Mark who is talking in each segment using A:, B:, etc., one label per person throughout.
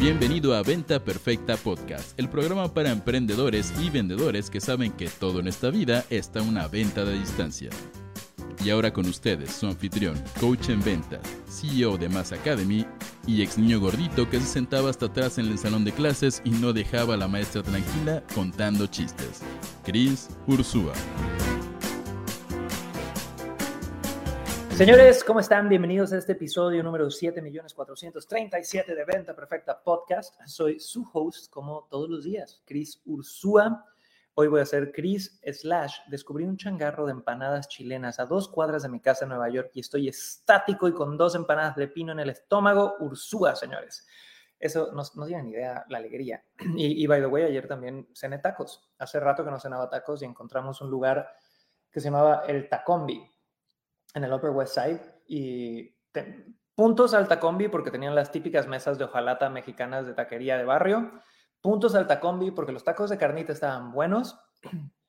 A: Bienvenido a Venta Perfecta Podcast, el programa para emprendedores y vendedores que saben que todo en esta vida está una venta de distancia. Y ahora con ustedes, su anfitrión, coach en ventas, CEO de Mass Academy y ex niño gordito que se sentaba hasta atrás en el salón de clases y no dejaba a la maestra tranquila contando chistes, Chris Ursúa.
B: Señores, ¿cómo están? Bienvenidos a este episodio número 7.437 de Venta Perfecta Podcast. Soy su host, como todos los días, Chris Ursúa. Hoy voy a hacer Chris slash descubrí un changarro de empanadas chilenas a dos cuadras de mi casa en Nueva York y estoy estático y con dos empanadas de pino en el estómago. Ursúa, señores. Eso no, no tiene ni idea la alegría. Y, y by the way, ayer también cené tacos. Hace rato que no cenaba tacos y encontramos un lugar que se llamaba El Tacombi en el Upper West Side y puntos al Tacombi porque tenían las típicas mesas de hojalata mexicanas de taquería de barrio, puntos al Tacombi porque los tacos de carnita estaban buenos,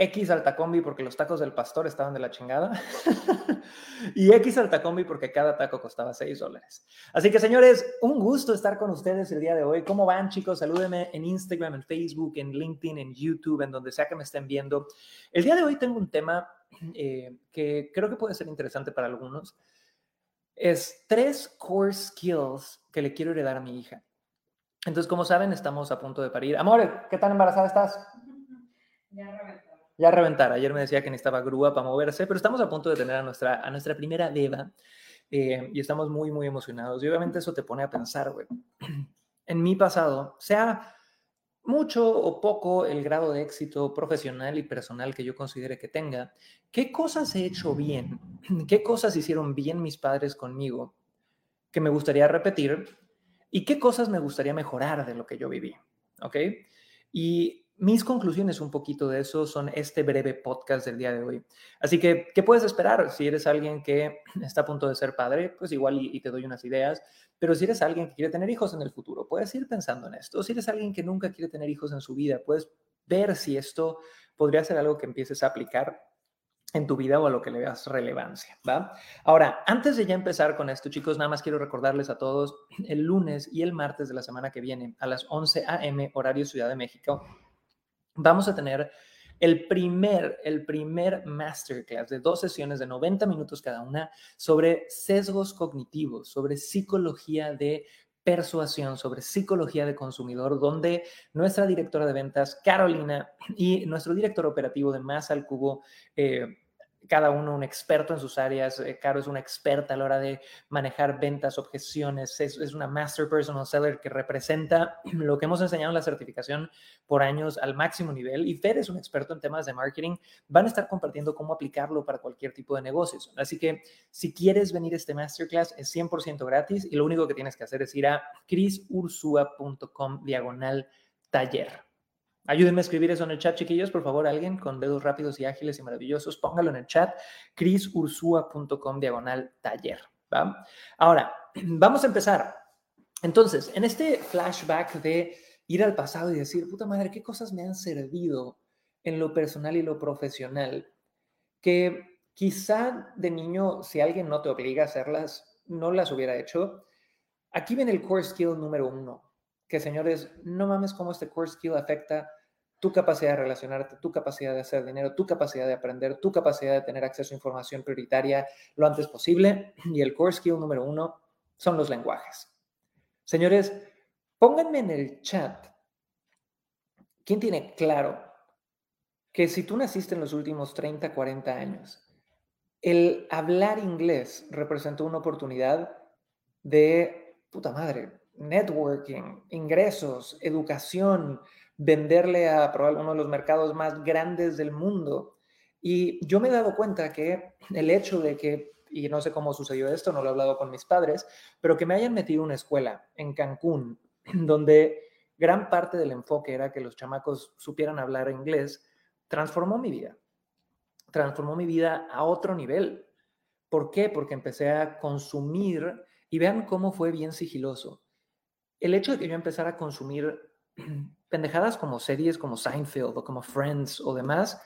B: X al Tacombi porque los tacos del pastor estaban de la chingada y X al Tacombi porque cada taco costaba 6 dólares. Así que señores, un gusto estar con ustedes el día de hoy. ¿Cómo van chicos? Salúdenme en Instagram, en Facebook, en LinkedIn, en YouTube, en donde sea que me estén viendo. El día de hoy tengo un tema eh, que creo que puede ser interesante para algunos, es tres core skills que le quiero heredar a mi hija. Entonces, como saben, estamos a punto de parir. Amor, ¿qué tan embarazada estás?
C: Ya reventar.
B: Ya reventar. Ayer me decía que necesitaba grúa para moverse, pero estamos a punto de tener a nuestra, a nuestra primera beba eh, y estamos muy, muy emocionados. Y obviamente eso te pone a pensar, güey. En mi pasado, sea mucho o poco el grado de éxito profesional y personal que yo considere que tenga, ¿qué cosas he hecho bien? ¿Qué cosas hicieron bien mis padres conmigo que me gustaría repetir? ¿Y qué cosas me gustaría mejorar de lo que yo viví? ¿Ok? Y mis conclusiones un poquito de eso son este breve podcast del día de hoy. Así que, ¿qué puedes esperar? Si eres alguien que está a punto de ser padre, pues igual y, te doy unas ideas. Pero si eres alguien que quiere tener hijos en el futuro, puedes ir pensando en esto. Si eres alguien que nunca quiere tener hijos en su vida, puedes ver si esto podría ser algo que empieces a aplicar en tu vida o a lo que le veas relevancia, ¿va? Ahora, antes de ya empezar con esto, chicos, nada más quiero recordarles a todos, el lunes y el martes de la semana que viene, a las 11 a.m., horario Ciudad de México, vamos a tener el primer, el primer masterclass de dos sesiones de 90 minutos cada una sobre sesgos cognitivos, sobre psicología de persuasión, sobre psicología de consumidor, donde nuestra directora de ventas, Carolina, y nuestro director operativo de Más al Cubo, eh, cada uno un experto en sus áreas. Eh, Caro es una experta a la hora de manejar ventas, objeciones, es, una master personal seller que representa lo que hemos enseñado en la certificación por años al máximo nivel. Y Fer es un experto en temas de marketing. Van a estar compartiendo cómo aplicarlo para cualquier tipo de negocios. Así que si quieres venir a este masterclass es 100% gratis y lo único que tienes que hacer es ir a chrisursua.com diagonal taller. Ayúdenme a escribir eso en el chat, chiquillos, por favor, alguien con dedos rápidos y ágiles y maravillosos, póngalo en el chat, chrisursua.com diagonal taller. ¿va? Ahora, vamos a empezar. Entonces, en este flashback de ir al pasado y decir, puta madre, ¿qué cosas me han servido en lo personal y lo profesional? Que quizá de niño, si alguien no te obliga a hacerlas, no las hubiera hecho. Aquí viene el core skill número uno, que señores, no mames cómo este core skill afecta tu capacidad de relacionarte, tu capacidad de hacer dinero, tu capacidad de aprender, tu capacidad de tener acceso a información prioritaria lo antes posible. Y el core skill número uno son los lenguajes. Señores, pónganme en el chat quién tiene claro que si tú naciste en los últimos 30, 40 años, el hablar inglés representó una oportunidad de, puta madre, networking, ingresos, educación, venderle a probablemente uno de los mercados más grandes del mundo. Y yo me he dado cuenta que el hecho de que, y no sé cómo sucedió esto, no lo he hablado con mis padres, pero que me hayan metido una escuela en Cancún, donde gran parte del enfoque era que los chamacos supieran hablar inglés, transformó mi vida. Transformó mi vida a otro nivel. ¿Por qué? Porque empecé a consumir y vean cómo fue bien sigiloso. El hecho de que yo empezara a consumir pendejadas como series como Seinfeld o como Friends o demás,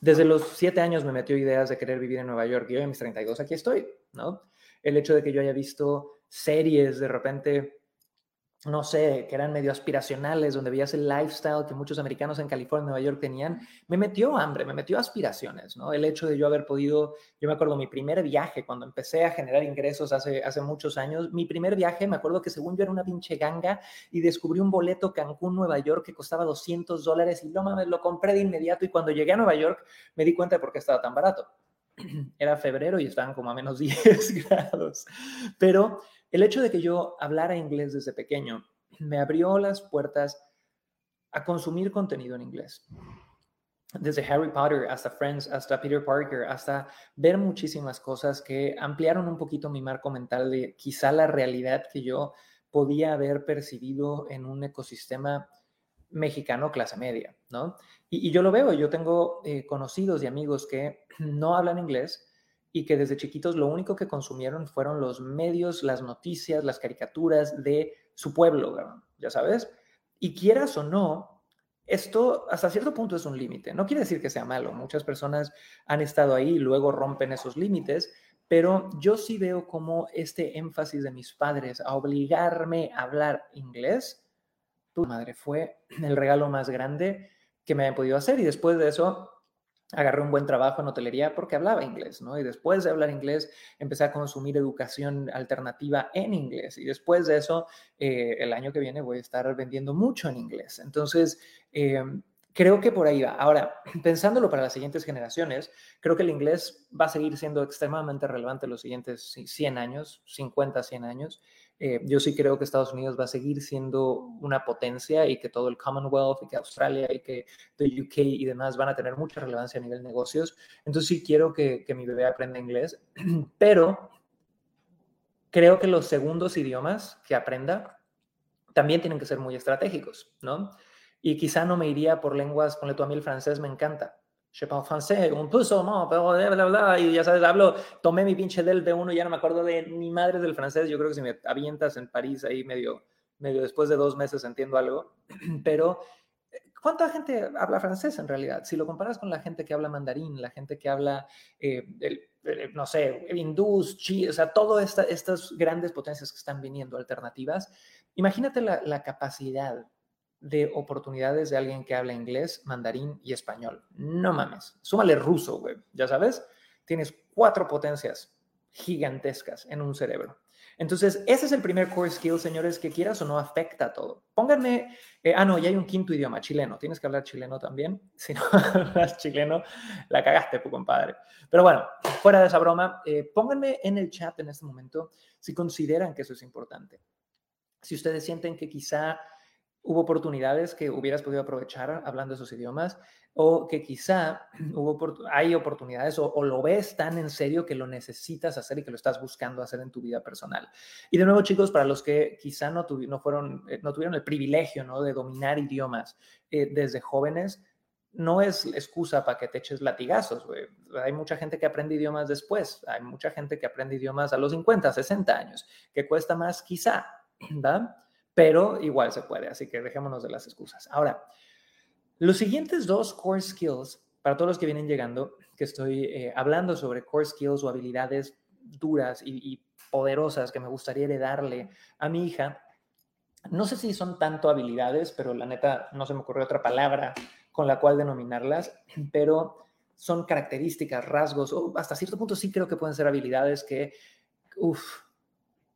B: desde los siete años me metió ideas de querer vivir en Nueva York y hoy a mis 32 aquí estoy, ¿no? El hecho de que yo haya visto series de repente no sé, que eran medio aspiracionales, donde veías el lifestyle que muchos americanos en California, Nueva York tenían, me metió hambre, me metió aspiraciones, ¿no? El hecho de yo haber podido, yo me acuerdo mi primer viaje, cuando empecé a generar ingresos hace, hace muchos años, mi primer viaje, me acuerdo que según yo era una pinche ganga y descubrí un boleto Cancún, Nueva York, que costaba 200 dólares y no mames, lo compré de inmediato y cuando llegué a Nueva York me di cuenta de por qué estaba tan barato. Era febrero y estaban como a menos 10 grados, pero el hecho de que yo hablara inglés desde pequeño me abrió las puertas a consumir contenido en inglés. Desde Harry Potter hasta Friends, hasta Peter Parker, hasta ver muchísimas cosas que ampliaron un poquito mi marco mental de quizá la realidad que yo podía haber percibido en un ecosistema mexicano clase media, ¿no? Y, yo lo veo, yo tengo eh, conocidos y amigos que no hablan inglés, y que desde chiquitos lo único que consumieron fueron los medios, las noticias, las caricaturas de su pueblo, ya sabes. Y quieras o no, esto hasta cierto punto es un límite. No quiere decir que sea malo. Muchas personas han estado ahí y luego rompen esos límites, pero yo sí veo como este énfasis de mis padres a obligarme a hablar inglés, tu madre, fue el regalo más grande que me han podido hacer. Y después de eso, agarré un buen trabajo en hotelería porque hablaba inglés, ¿no? Y después de hablar inglés, empecé a consumir educación alternativa en inglés. Y después de eso, eh, el año que viene voy a estar vendiendo mucho en inglés. Entonces, eh, creo que por ahí va. Ahora, pensándolo para las siguientes generaciones, creo que el inglés va a seguir siendo extremadamente relevante los siguientes 100 años, 50, 100 años. Eh, yo sí creo que Estados Unidos va a seguir siendo una potencia y que todo el Commonwealth y que Australia y que el UK y demás van a tener mucha relevancia a nivel negocios. Entonces sí quiero que, que mi bebé aprenda inglés, pero creo que los segundos idiomas que aprenda también tienen que ser muy estratégicos, ¿no? Y quizá no me iría por lenguas, ponle tú a mí el francés, me encanta je parle français, un puso, no, pero bla, bla, y ya sabes, hablo, tomé mi pinche del B1, ya no me acuerdo de ni madre del francés, yo creo que si me avientas en París ahí medio, medio después de dos meses entiendo algo, pero ¿cuánta gente habla francés en realidad? Si lo comparas con la gente que habla mandarín, la gente que habla, eh, no sé, hindús, chi, o sea, todas esta, estas grandes potencias que están viniendo, alternativas, imagínate la, la capacidad de oportunidades de alguien que habla inglés, mandarín y español. No mames. Súmale ruso, güey. Ya sabes, tienes cuatro potencias gigantescas en un cerebro. Entonces, ese es el primer core skill, señores, que quieras o no afecta a todo. Pónganme, eh, ah, no, ya hay un quinto idioma, chileno. Tienes que hablar chileno también. Si no hablas chileno, la cagaste, compadre. Pero bueno, fuera de esa broma, eh, pónganme en el chat en este momento si consideran que eso es importante. Si ustedes sienten que quizá hubo oportunidades que hubieras podido aprovechar hablando esos idiomas o que quizá hubo, hay oportunidades o, lo ves tan en serio que lo necesitas hacer y que lo estás buscando hacer en tu vida personal. Y de nuevo, chicos, para los que quizá no, no, fueron, eh, no tuvieron el privilegio ¿no? de dominar idiomas eh, desde jóvenes, no es excusa para que te eches latigazos. Hay mucha gente que aprende idiomas después, hay mucha gente que aprende idiomas a los 50, 60 años, que cuesta más quizá, ¿verdad? Pero igual se puede, así que dejémonos de las excusas. Ahora, los siguientes dos core skills, para todos los que vienen llegando, que estoy eh, hablando sobre core skills o habilidades duras y, poderosas que me gustaría heredarle a mi hija, no sé si son tanto habilidades, pero la neta no se me ocurrió otra palabra con la cual denominarlas, pero son características, rasgos, o hasta cierto punto sí creo que pueden ser habilidades que, uff,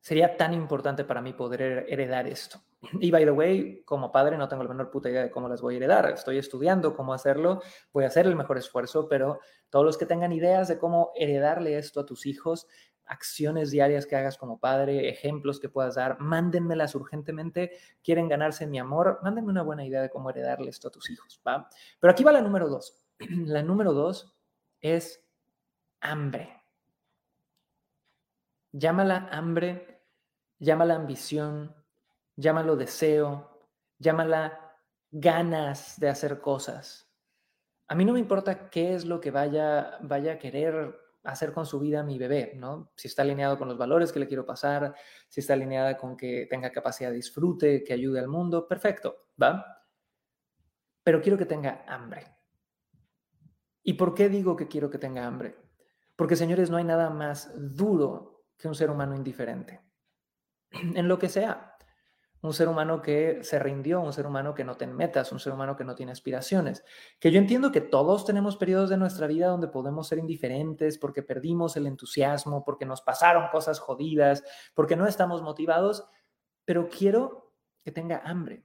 B: sería tan importante para mí poder heredar esto. Y by the way, como padre no tengo la menor puta idea de cómo las voy a heredar. Estoy estudiando cómo hacerlo, voy a hacer el mejor esfuerzo, pero todos los que tengan ideas de cómo heredarle esto a tus hijos, acciones diarias que hagas como padre, ejemplos que puedas dar, mándenmelas urgentemente. Quieren ganarse mi amor, mándenme una buena idea de cómo heredarle esto a tus hijos, ¿va? Pero aquí va la número dos. La número dos es hambre. Llámala hambre llámala ambición, llámalo deseo, llámala ganas de hacer cosas. A mí no me importa qué es lo que vaya, vaya a querer hacer con su vida mi bebé, ¿no? Si está alineado con los valores que le quiero pasar, si está alineada con que tenga capacidad de disfrute, que ayude al mundo, perfecto, ¿va? Pero quiero que tenga hambre. ¿Y por qué digo que quiero que tenga hambre? Porque, señores, no hay nada más duro que un ser humano indiferente en lo que sea. un ser humano que se rindió, un ser humano que no tiene metas, un ser humano que no tiene aspiraciones. Que yo entiendo que todos tenemos periodos de nuestra vida donde podemos ser indiferentes porque perdimos el entusiasmo, porque nos pasaron cosas jodidas, porque no estamos motivados, pero quiero que tenga hambre.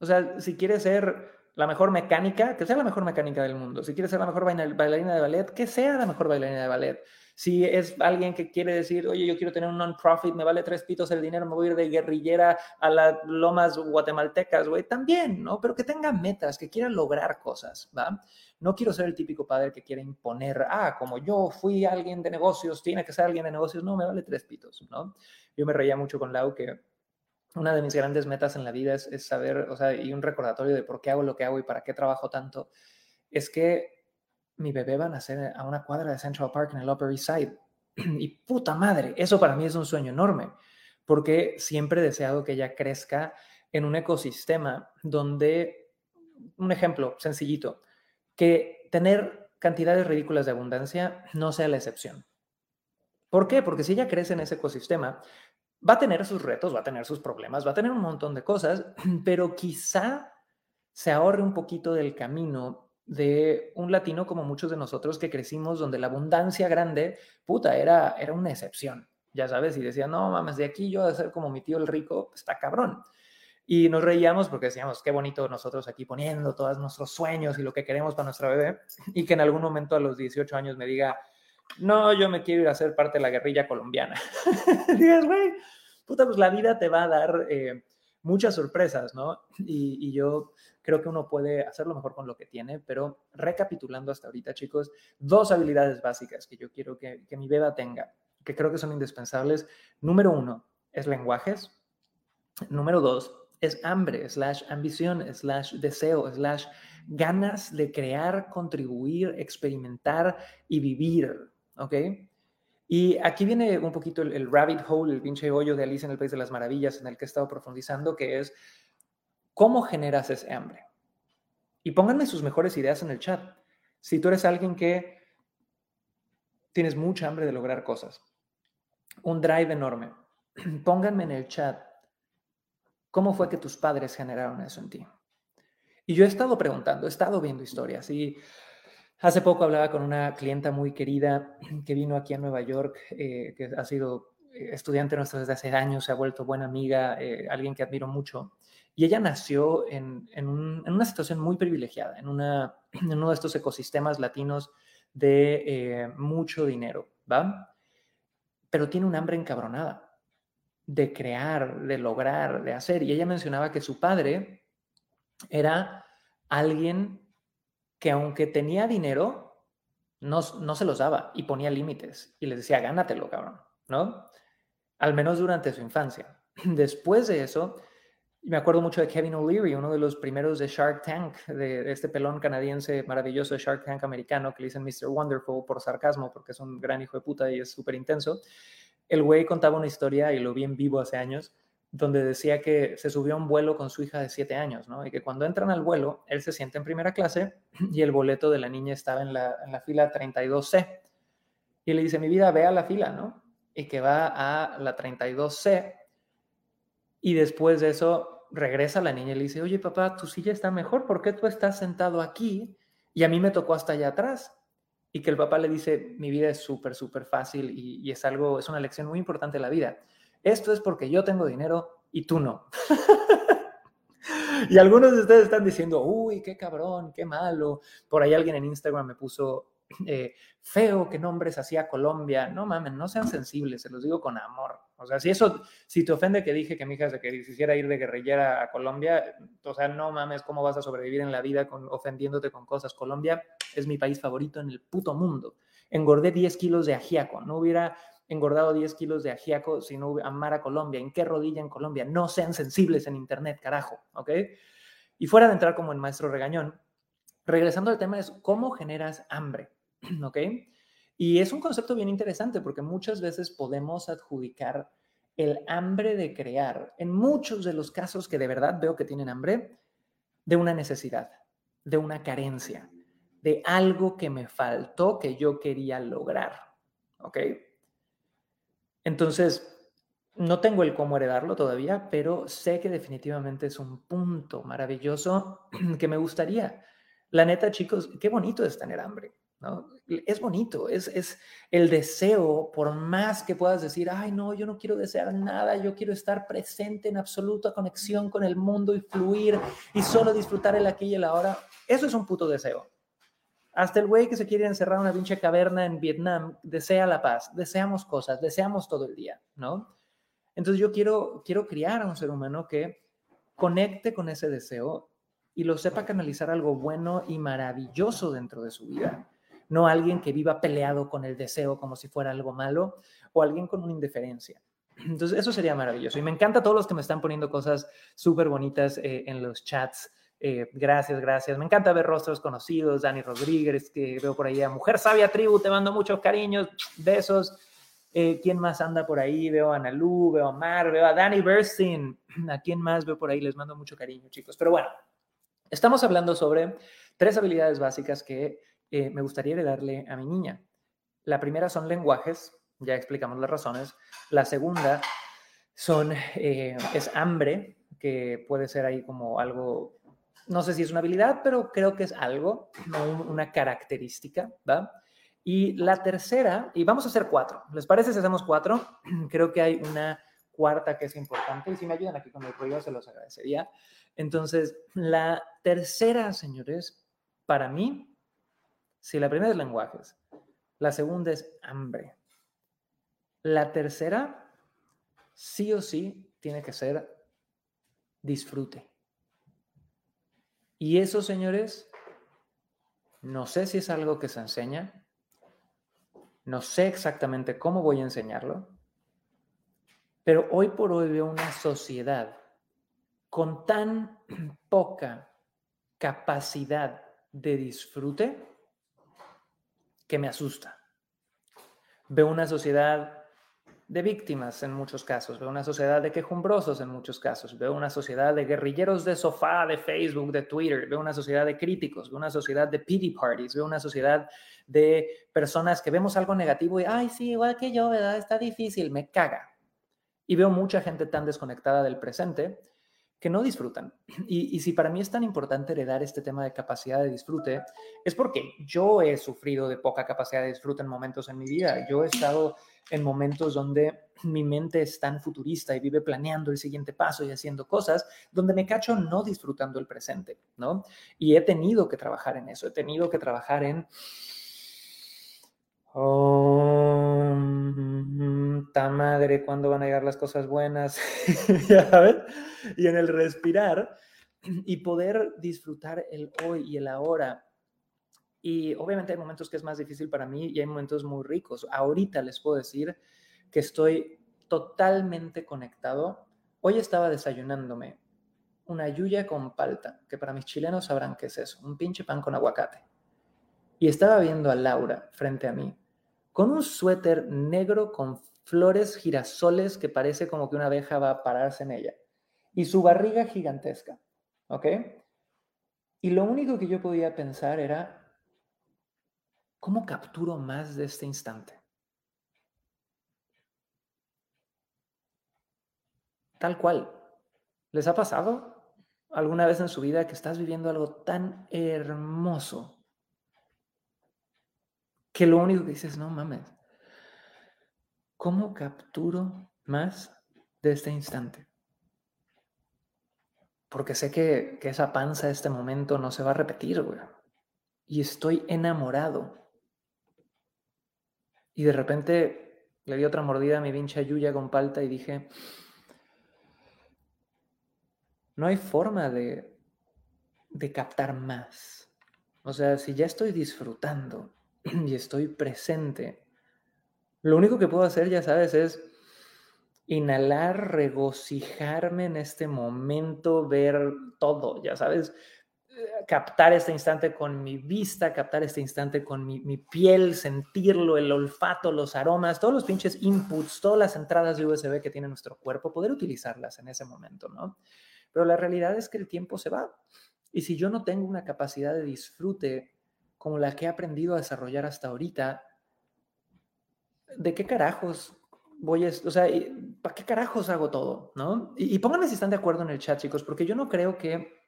B: O sea, si quiere ser la mejor mecánica, que sea la mejor mecánica del mundo. Si quiere ser la mejor bailarina de ballet, que sea la mejor bailarina de ballet. Si es alguien que quiere decir, oye, yo quiero tener un non-profit, me vale tres pitos el dinero, me voy a ir de guerrillera a las lomas guatemaltecas, güey, también, ¿no? Pero que tenga metas, que quiera lograr cosas, ¿va? No quiero ser el típico padre que quiere imponer, ah, como yo fui alguien de negocios, tiene que ser alguien de negocios. No, me vale tres pitos, ¿no? Yo me reía mucho con Lau que una de mis grandes metas en la vida es, saber, o sea, y un recordatorio de por qué hago lo que hago y para qué trabajo tanto, es que mi bebé va a nacer a una cuadra de Central Park en el Upper East Side. Y puta madre, eso para mí es un sueño enorme, porque siempre he deseado que ella crezca en un ecosistema donde, un ejemplo sencillito, que tener cantidades ridículas de abundancia no sea la excepción. ¿Por qué? Porque si ella crece en ese ecosistema, va a tener sus retos, va a tener sus problemas, va a tener un montón de cosas, pero quizá se ahorre un poquito del camino de un latino como muchos de nosotros que crecimos donde la abundancia grande, puta, era, era una excepción, ya sabes, y decía, no mames, de aquí yo voy a ser como mi tío el rico, está cabrón. Y nos reíamos porque decíamos, qué bonito nosotros aquí poniendo todos nuestros sueños y lo que queremos para nuestra bebé, y que en algún momento a los 18 años me diga, no, yo me quiero ir a ser parte de la guerrilla colombiana. Digas, güey, puta, pues la vida te va a dar eh, muchas sorpresas, ¿no? y yo creo que uno puede hacerlo mejor con lo que tiene, pero recapitulando hasta ahorita, chicos, dos habilidades básicas que yo quiero que, mi beba tenga, que creo que son indispensables. Número uno es lenguajes. Número dos es hambre, slash ambición, slash deseo, slash ganas de crear, contribuir, experimentar y vivir, ¿ok? Y aquí viene un poquito el, rabbit hole, el pinche hoyo de Alicia en el País de las Maravillas en el que he estado profundizando, que es ¿Cómo generas ese hambre? Y pónganme sus mejores ideas en el chat. Si tú eres alguien que tienes mucha hambre de lograr cosas, un drive enorme, pónganme en el chat cómo fue que tus padres generaron eso en ti. Y yo he estado preguntando, he estado viendo historias y hace poco hablaba con una clienta muy querida que vino aquí a Nueva York, eh, que ha sido eh, estudiante nuestro desde hace años, se ha vuelto buena amiga, eh, alguien que admiro mucho. Y ella nació en, una situación muy privilegiada, en, en, uno de estos ecosistemas latinos de mucho dinero, ¿va? Pero tiene un hambre encabronada de crear, de lograr, de hacer. Y ella mencionaba que su padre era alguien que aunque tenía dinero, no, no se los daba y ponía límites y les decía, gánatelo, cabrón, ¿no? Al menos durante su infancia. Después de eso, me acuerdo mucho de Kevin O'Leary, uno de los primeros de Shark Tank, de, este pelón canadiense maravilloso de Shark Tank americano que le dicen Mr. Wonderful por sarcasmo, porque es un gran hijo de puta y es súper intenso. El güey contaba una historia, y lo vi en vivo hace años, donde decía que se subió a un vuelo con su hija de siete años, ¿no? Y que cuando entran al vuelo, él se siente en primera clase y el boleto de la niña estaba en la, fila 32C. Y le dice, mi vida, ve a la fila, ¿no? Y que va a la 32C. Y después de eso regresa la niña y le dice, oye papá, tu silla está mejor, ¿por qué tú estás sentado aquí y a mí me tocó hasta allá atrás? Y que el papá le dice, mi vida es súper, súper fácil y, es algo, es una lección muy importante de la vida. Esto es porque yo tengo dinero y tú no. y algunos de ustedes están diciendo, uy, qué cabrón, qué malo. Por ahí alguien en Instagram me puso, eh, feo que nombres así a Colombia. No mames, no sean sensibles, se los digo con amor. O sea, si eso, si te ofende que dije que mi hija se quisiera ir de guerrillera a Colombia, o sea, no mames, ¿cómo vas a sobrevivir en la vida con, ofendiéndote con cosas? Colombia es mi país favorito en el puto mundo. Engordé 10 kilos de ajíaco, no hubiera engordado 10 kilos de ajíaco si no amara Colombia. ¿En qué rodilla en Colombia? No sean sensibles en Internet, carajo, ¿ok? Y fuera de entrar como el maestro regañón, regresando al tema es cómo generas hambre, ¿ok? Y es un concepto bien interesante porque muchas veces podemos adjudicar el hambre de crear, en muchos de los casos que de verdad veo que tienen hambre, de una necesidad, de una carencia, de algo que me faltó que yo quería lograr, ¿ok? Entonces, no tengo el cómo heredarlo todavía, pero sé que definitivamente es un punto maravilloso que me gustaría. La neta, chicos, qué bonito es tener hambre. ¿no? Es bonito, es, es el deseo, por más que puedas decir, ay, no, yo no quiero desear nada, yo quiero estar presente en absoluta conexión con el mundo y fluir y solo disfrutar el aquí y el ahora. Eso es un puto deseo. Hasta el güey que se quiere encerrar en una pinche caverna en Vietnam desea la paz, deseamos cosas, deseamos todo el día, ¿no? Entonces yo quiero, quiero criar a un ser humano que conecte con ese deseo y lo sepa canalizar algo bueno y maravilloso dentro de su vida. No alguien que viva peleado con el deseo como si fuera algo malo o alguien con una indiferencia. Entonces eso sería maravilloso. Y me encanta todos los que me están poniendo cosas súper bonitas eh, en los chats. Eh, gracias, gracias. Me encanta ver rostros conocidos. Dani Rodríguez, que veo por ahí a Mujer Sabia Tribu, te mando muchos cariños, besos. Eh, ¿Quién más anda por ahí? Veo a Analu, veo a Mar, veo a Danny Burstein. ¿A quién más veo por ahí? Les mando mucho cariño, chicos. Pero bueno, estamos hablando sobre tres habilidades básicas que eh, me gustaría darle a mi niña. La primera son lenguajes, ya explicamos las razones. La segunda son, eh, es hambre, que puede ser ahí como algo, no sé si es una habilidad, pero creo que es algo, una característica, ¿va? Y la tercera, y vamos a hacer cuatro, ¿les parece si hacemos cuatro? Creo que hay una cuarta que es importante y si me ayudan aquí con el ruido se los agradecería. Entonces, la tercera, señores, para mí, si la primera es lenguajes, la segunda es hambre, la tercera, sí o sí, tiene que ser disfrute. Y eso, señores, no sé si es algo que se enseña, no sé exactamente cómo voy a enseñarlo, pero hoy por hoy veo una sociedad con tan poca capacidad de disfrute que me asusta. Veo una sociedad de víctimas en muchos casos, veo una sociedad de quejumbrosos en muchos casos, veo una sociedad de guerrilleros de sofá, de Facebook, de Twitter, veo una sociedad de críticos, veo una sociedad de pity parties, veo una sociedad de personas que vemos algo negativo y, ay, sí, igual que yo, ¿verdad? Está difícil, me caga. Y veo mucha gente tan desconectada del presente que no disfrutan. Y, y, si para mí es tan importante heredar este tema de capacidad de disfrute, es porque yo he sufrido de poca capacidad de disfrute en momentos en mi vida. Yo he estado en momentos donde mi mente es tan futurista y vive planeando el siguiente paso y haciendo cosas, donde me cacho no disfrutando el presente, ¿no? Y he tenido que trabajar en eso, he tenido que trabajar en Oh, ta madre, ¿cuándo van a llegar las cosas buenas? ¿Ya? Y en el respirar y poder disfrutar el hoy y el ahora. Y obviamente hay momentos que es más difícil para mí y hay momentos muy ricos. Ahorita les puedo decir que estoy totalmente conectado. Hoy estaba desayunándome una yuya con palta, que para mis chilenos sabrán qué es eso, un pinche pan con aguacate. Y estaba viendo a Laura frente a mí con un suéter negro con flores girasoles que parece como que una abeja va a pararse en ella. Y su barriga gigantesca. ¿Ok? Y lo único que yo podía pensar era, ¿cómo capturo más de este instante? Tal cual. ¿Les ha pasado alguna vez en su vida que estás viviendo algo tan hermoso que lo único que dices, no mames, ¿cómo capturo más de este instante? Porque sé que, que esa panza, este momento no se va a repetir, güey. Y estoy enamorado. Y de repente le di otra mordida a mi vincha yuya con palta y dije, no hay forma de, de captar más. O sea, si ya estoy disfrutando, y estoy presente, lo único que puedo hacer, ya sabes, es inhalar, regocijarme en este momento, ver todo, ya sabes, captar este instante con mi vista, captar este instante con mi, mi, piel, sentirlo, el olfato, los aromas, todos los pinches inputs, todas las entradas de USB que tiene nuestro cuerpo, poder utilizarlas en ese momento, ¿no? Pero la realidad es que el tiempo se va. Y si yo no tengo una capacidad de disfrute como la que he aprendido a desarrollar hasta ahorita, ¿de qué carajos voy a... O sea, ¿para qué carajos hago todo? ¿No? Y, y pónganme si están de acuerdo en el chat, chicos, porque yo no creo que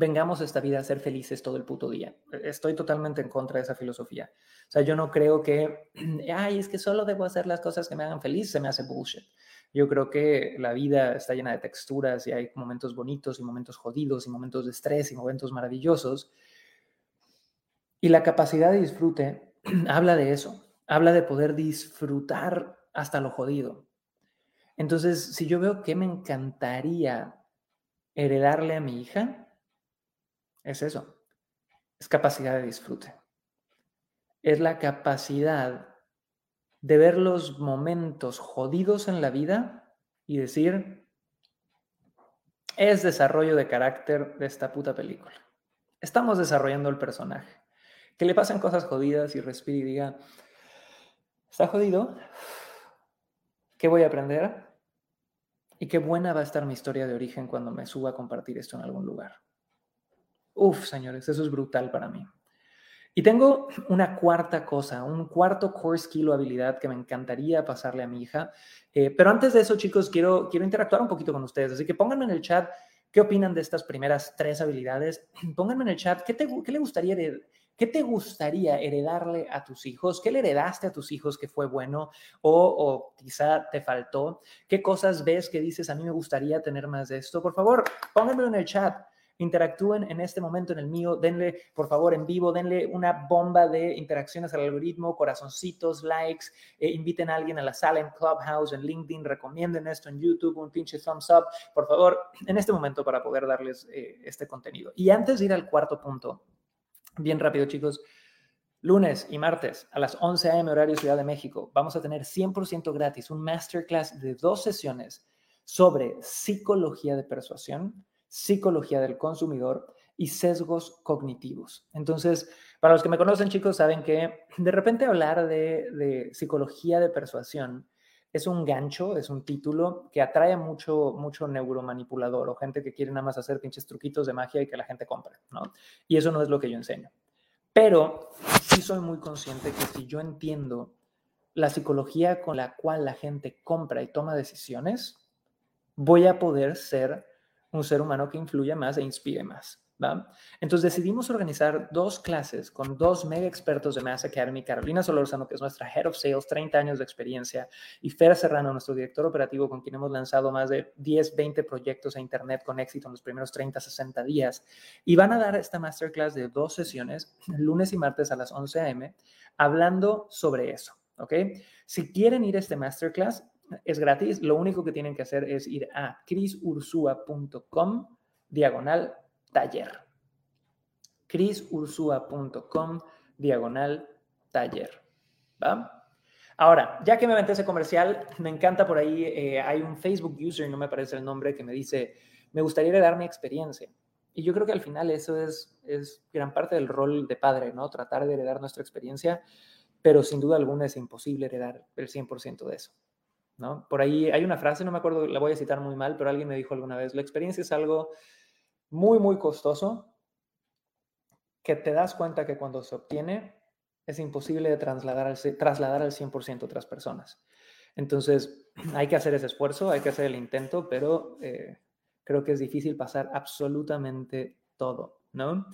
B: vengamos a esta vida a ser felices todo el puto día. Estoy totalmente en contra de esa filosofía. O sea, yo no creo que, ay, es que solo debo hacer las cosas que me hagan feliz, se me hace bullshit. Yo creo que la vida está llena de texturas y hay momentos bonitos y momentos jodidos y momentos de estrés y momentos maravillosos. Y la capacidad de disfrute habla de eso, habla de poder disfrutar hasta lo jodido. Entonces, si yo veo que me encantaría heredarle a mi hija, es eso. Es capacidad de disfrute. Es la capacidad de ver los momentos jodidos en la vida y decir, es desarrollo de carácter de esta puta película. Estamos desarrollando el personaje. Que le pasen cosas jodidas y respire y diga, está jodido, ¿qué voy a aprender? Y qué buena va a estar mi historia de origen cuando me suba a compartir esto en algún lugar. Uf, señores, eso es brutal para mí. Y tengo una cuarta cosa, un cuarto core skill habilidad que me encantaría pasarle a mi hija. Eh, pero antes de eso, chicos, quiero, quiero interactuar un poquito con ustedes. Así que pónganme en el chat qué opinan de estas primeras tres habilidades. Pónganme en el chat qué, te, qué le gustaría ¿Qué te gustaría heredarle a tus hijos? ¿Qué le heredaste a tus hijos que fue bueno o, o, quizá te faltó? ¿Qué cosas ves que dices, a mí me gustaría tener más de esto? Por favor, pónganmelo en el chat interactúen en este momento en el mío, denle, por favor, en vivo, denle una bomba de interacciones al algoritmo, corazoncitos, likes, eh, inviten a alguien a la sala en Clubhouse, en LinkedIn, recomienden esto en YouTube, un pinche thumbs up, por favor, en este momento para poder darles eh, este contenido. Y antes de ir al cuarto punto, bien rápido, chicos. Lunes y martes a las 11 a.m. horario Ciudad de México, vamos a tener 100% gratis un masterclass de dos sesiones sobre psicología de persuasión psicología del consumidor y sesgos cognitivos. Entonces, para los que me conocen, chicos, saben que de repente hablar de, psicología de persuasión es un gancho, es un título que atrae mucho, mucho neuromanipulador o gente que quiere nada más hacer pinches truquitos de magia y que la gente compre, ¿no? Y eso no es lo que yo enseño. Pero sí soy muy consciente que si yo entiendo la psicología con la cual la gente compra y toma decisiones, voy a poder ser un ser humano que influya más e inspire más. ¿Va? Entonces decidimos organizar dos clases con dos mega expertos de Mass Academy, Carolina Solorzano, que es nuestra Head of Sales, 30 años de experiencia, y Fer Serrano, nuestro director operativo, con quien hemos lanzado más de 10, 20 proyectos a Internet con éxito en los primeros 30, 60 días. Y van a dar esta masterclass de dos sesiones, lunes y martes a las 11 a.m., hablando sobre eso. ¿ok? Si quieren ir a este masterclass, es gratis. Lo único que tienen que hacer es ir a crisursua.com diagonal taller. crisursua.com diagonal taller. ¿Va? Ahora, ya que me aventé ese comercial, me encanta por ahí, eh, hay un Facebook user, no me parece el nombre, que me dice, me gustaría dar mi experiencia. Y yo creo que al final eso es, es gran parte del rol de padre, ¿no? Tratar de heredar nuestra experiencia, pero sin duda alguna es imposible heredar el 100% de eso. Por ahí hay una frase, no me acuerdo, la voy a citar muy mal, pero alguien me dijo alguna vez, la experiencia es algo muy, muy costoso que te das cuenta que cuando se obtiene es imposible de trasladar al, trasladar al 100% a otras personas. Entonces, hay que hacer ese esfuerzo, hay que hacer el intento, pero eh, creo que es difícil pasar absolutamente todo, ¿no?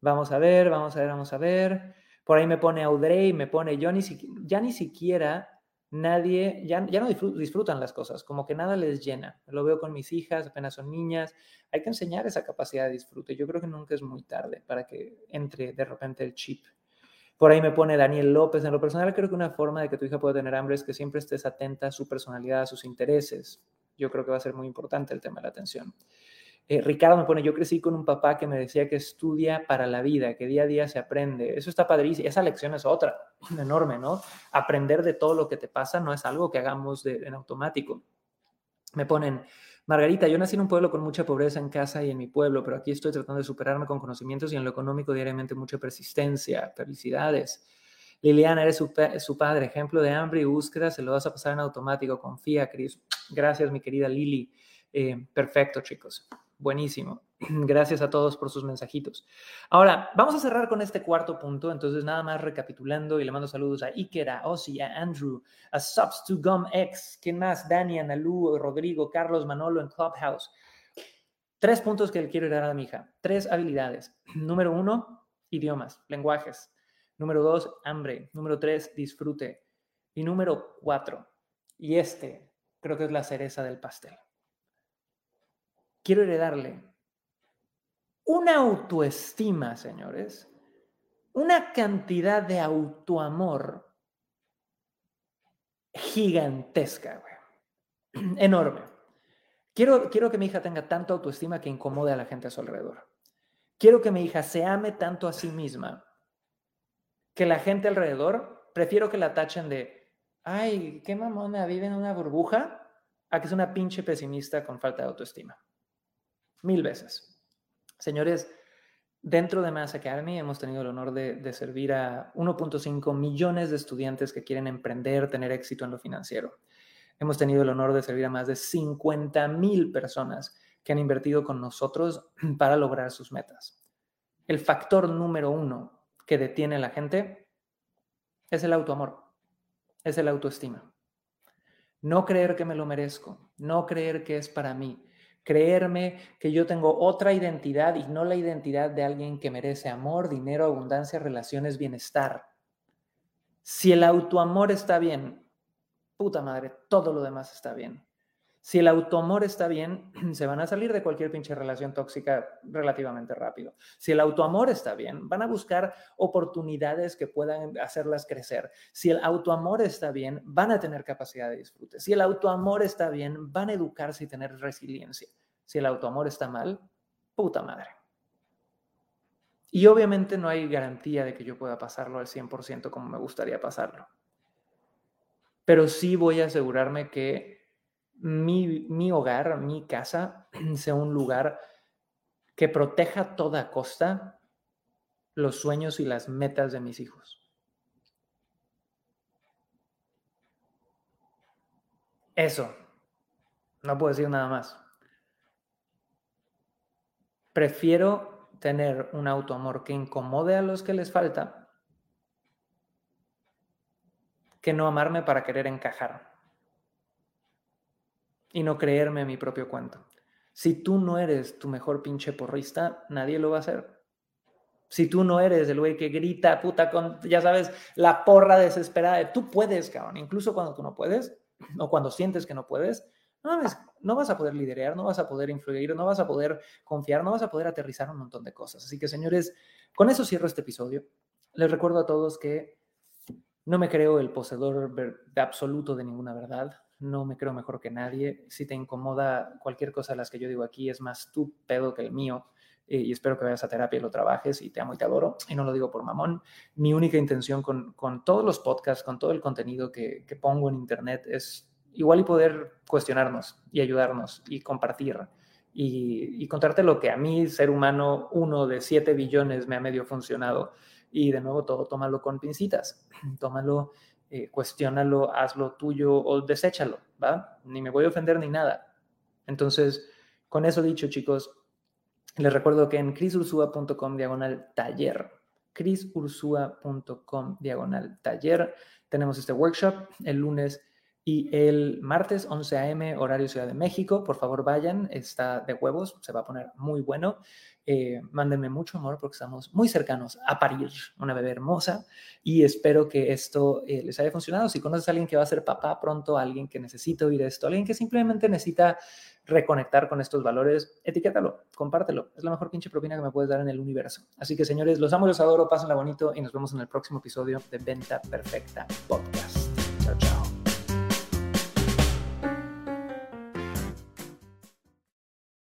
B: Vamos a ver, vamos a ver, vamos a ver. Por ahí me pone Audrey, me pone, yo ni ya ni siquiera nadie, ya, ya no disfrutan las cosas, como que nada les llena. Lo veo con mis hijas, apenas son niñas. Hay que enseñar esa capacidad de disfrute. Yo creo que nunca es muy tarde para que entre de repente el chip. Por ahí me pone Daniel López. En lo personal, creo que una forma de que tu hija pueda tener hambre es que siempre estés atenta a su personalidad, a sus intereses. Yo creo que va a ser muy importante el tema de la atención. Eh, Ricardo me pone, yo crecí con un papá que me decía que estudia para la vida, que día a día se aprende. Eso está padrísimo. Esa lección es otra, enorme, ¿no? Aprender de todo lo que te pasa no es algo que hagamos en automático. Me ponen, Margarita, yo nací en un pueblo con mucha pobreza en casa y en mi pueblo, pero aquí estoy tratando de superarme con conocimientos y en lo económico diariamente mucha persistencia. Felicidades. Liliana, eres su, padre, ejemplo de hambre y búsqueda, se lo vas a pasar en automático, confía, Cris. Gracias, mi querida Lili. Eh, perfecto, chicos. Buenísimo. Gracias a todos por sus mensajitos. Ahora, vamos a cerrar con este cuarto punto. Entonces, nada más recapitulando y le mando saludos a Iker, a a Andrew, a Subs to Gum X, ¿quién más? Dani, Analu, Rodrigo, Carlos, Manolo en Clubhouse. Tres puntos que le quiero dar a mi hija. Tres habilidades. Número uno, idiomas, lenguajes. Número dos, hambre. Número tres, disfrute. Y número cuatro, y este creo que es la cereza del pastel. Quiero heredarle una autoestima, señores, una cantidad de autoamor gigantesca, güey. enorme. Quiero, quiero que mi hija tenga tanta autoestima que incomode a la gente a su alrededor. Quiero que mi hija se ame tanto a sí misma que la gente alrededor, prefiero que la tachen de, ay, qué mamona, vive en una burbuja, a que es una pinche pesimista con falta de autoestima. Mil veces. Señores, dentro de Mass Academy hemos tenido el honor de, servir a 1.5 millones de estudiantes que quieren emprender, tener éxito en lo financiero. Hemos tenido el honor de servir a más de 50 mil personas que han invertido con nosotros para lograr sus metas. El factor número uno que detiene a la gente es el autoamor, es el autoestima. No creer que me lo merezco, no creer que es para mí, creerme que yo tengo otra identidad y no la identidad de alguien que merece amor, dinero, abundancia, relaciones, bienestar. Si el autoamor está bien, puta madre, todo lo demás está bien. Si el autoamor está bien, se van a salir de cualquier pinche relación tóxica relativamente rápido. Si el autoamor está bien, van a buscar oportunidades que puedan hacerlas crecer. Si el autoamor está bien, van a tener capacidad de disfrute. Si el autoamor está bien, van a educarse y tener resiliencia. Si el autoamor está mal, puta madre. Y obviamente no hay garantía de que yo pueda pasarlo al 100% como me gustaría pasarlo. Pero sí voy a asegurarme que mi, hogar, mi casa, sea un lugar que proteja a toda costa los sueños y las metas de mis hijos. Eso. No puedo decir nada más. Prefiero tener un autoamor que incomode a los que les falta que no amarme para querer encajar y no creerme mi propio cuento. Si tú no eres tu mejor pinche porrista, nadie lo va a hacer. Si tú no eres el güey que grita, puta, con, ya sabes, la porra desesperada de tú puedes, cabrón, incluso cuando tú no puedes o cuando sientes que no puedes, no, no vas a poder liderar, no vas a poder influir, no vas a poder confiar, no vas a poder aterrizar un montón de cosas. Así que, señores, con eso cierro este episodio. Les recuerdo a todos que no me creo el poseedor de absoluto de ninguna verdad no me creo mejor que nadie. Si te incomoda cualquier cosa de las que yo digo aquí, es más tu pedo que el mío. Eh, y espero que vayas a terapia y lo trabajes y te amo y te adoro. Y no lo digo por mamón. Mi única intención con, todos los podcasts, con todo el contenido que, pongo en Internet es igual y poder cuestionarnos y ayudarnos y compartir y, y contarte lo que a mí, ser humano, uno de siete billones me ha medio funcionado. Y de nuevo, todo tómalo con pincitas. Tómalo eh, cuestiónalo, hazlo tuyo o deséchalo, ¿va? Ni me voy a ofender ni nada. Entonces, con eso dicho, chicos, les recuerdo que en crisursua.com diagonal taller, crisursua.com diagonal taller, tenemos este workshop el lunes y el martes 11 a.m. horario Ciudad de México. Por favor, vayan, está de huevos, se va a poner muy bueno. Eh, mándenme mucho amor porque estamos muy cercanos a parir una bebé hermosa y espero que esto eh, les haya funcionado. Si conoces a alguien que va a ser papá pronto, alguien que necesita oír esto, alguien que simplemente necesita reconectar con estos valores, etiquétalo, compártelo. Es la mejor pinche propina que me puedes dar en el universo. Así que señores, los amo, los adoro, pásenla bonito y nos vemos en el próximo episodio de Venta Perfecta Podcast.